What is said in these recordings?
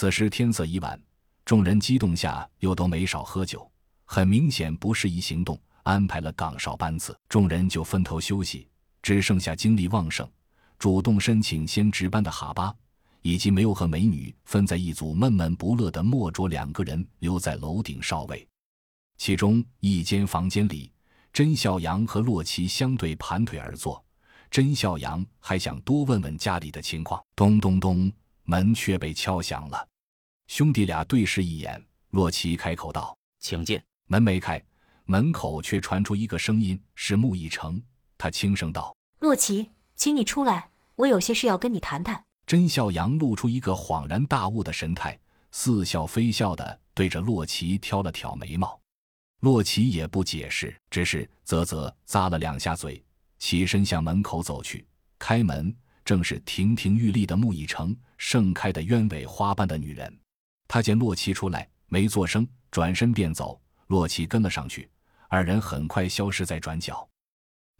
此时天色已晚，众人激动下又都没少喝酒，很明显不适宜行动。安排了岗哨班次，众人就分头休息，只剩下精力旺盛、主动申请先值班的哈巴，以及没有和美女分在一组、闷闷不乐的莫卓两个人留在楼顶哨位。其中一间房间里，甄孝阳和洛奇相对盘腿而坐。甄孝阳还想多问问家里的情况，咚咚咚，门却被敲响了。兄弟俩对视一眼，洛奇开口道：“请进。”门没开，门口却传出一个声音，是穆以成。他轻声道：“洛奇，请你出来，我有些事要跟你谈谈。”甄笑阳露出一个恍然大悟的神态，似笑非笑的对着洛奇挑了挑眉毛。洛奇也不解释，只是啧啧咂了两下嘴。起身向门口走去，开门正是亭亭玉立的木已成，盛开的鸢尾花般的女人。他见洛奇出来，没作声，转身便走。洛奇跟了上去，二人很快消失在转角。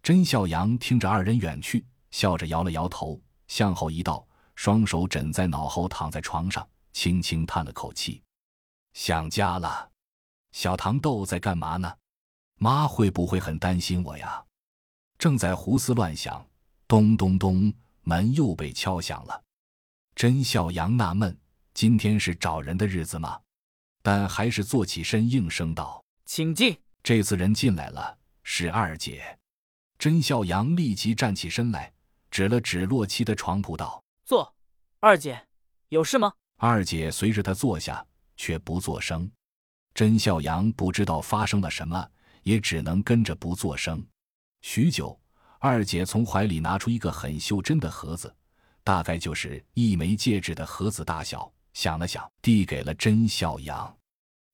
甄孝阳听着二人远去，笑着摇了摇头，向后一倒，双手枕在脑后，躺在床上，轻轻叹了口气：“想家了。小糖豆在干嘛呢？妈会不会很担心我呀？”正在胡思乱想，咚咚咚，门又被敲响了。甄孝阳纳闷：今天是找人的日子吗？但还是坐起身应声道：“请进。”这次人进来了，是二姐。甄孝阳立即站起身来，指了指洛奇的床铺道：“坐。”二姐，有事吗？二姐随着他坐下，却不作声。甄孝阳不知道发生了什么，也只能跟着不作声。许久，二姐从怀里拿出一个很袖珍的盒子，大概就是一枚戒指的盒子大小。想了想，递给了甄笑阳。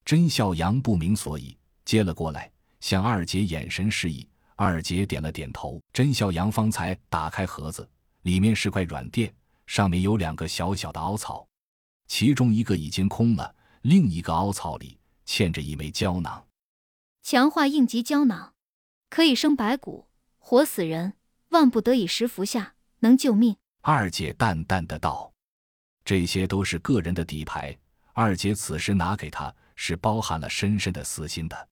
甄笑阳不明所以，接了过来，向二姐眼神示意。二姐点了点头。甄笑阳方才打开盒子，里面是块软垫，上面有两个小小的凹槽，其中一个已经空了，另一个凹槽里嵌着一枚胶囊，强化应急胶囊。可以生白骨，活死人，万不得已时服下，能救命。二姐淡淡的道：“这些都是个人的底牌。”二姐此时拿给他，是包含了深深的私心的。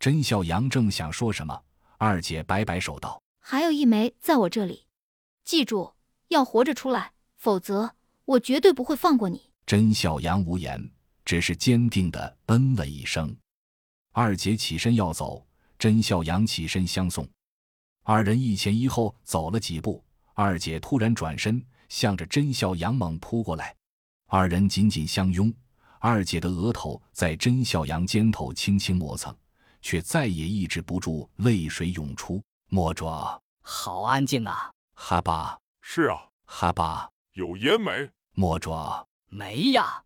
甄孝阳正想说什么，二姐摆摆手道：“还有一枚在我这里，记住要活着出来，否则我绝对不会放过你。”甄孝阳无言，只是坚定的嗯了一声。二姐起身要走。甄孝阳起身相送，二人一前一后走了几步，二姐突然转身，向着甄小阳猛扑过来，二人紧紧相拥，二姐的额头在甄小阳肩头轻轻磨蹭，却再也抑制不住泪水涌出。莫卓，好安静啊！哈巴，是啊，哈巴，有烟没？莫卓，没呀。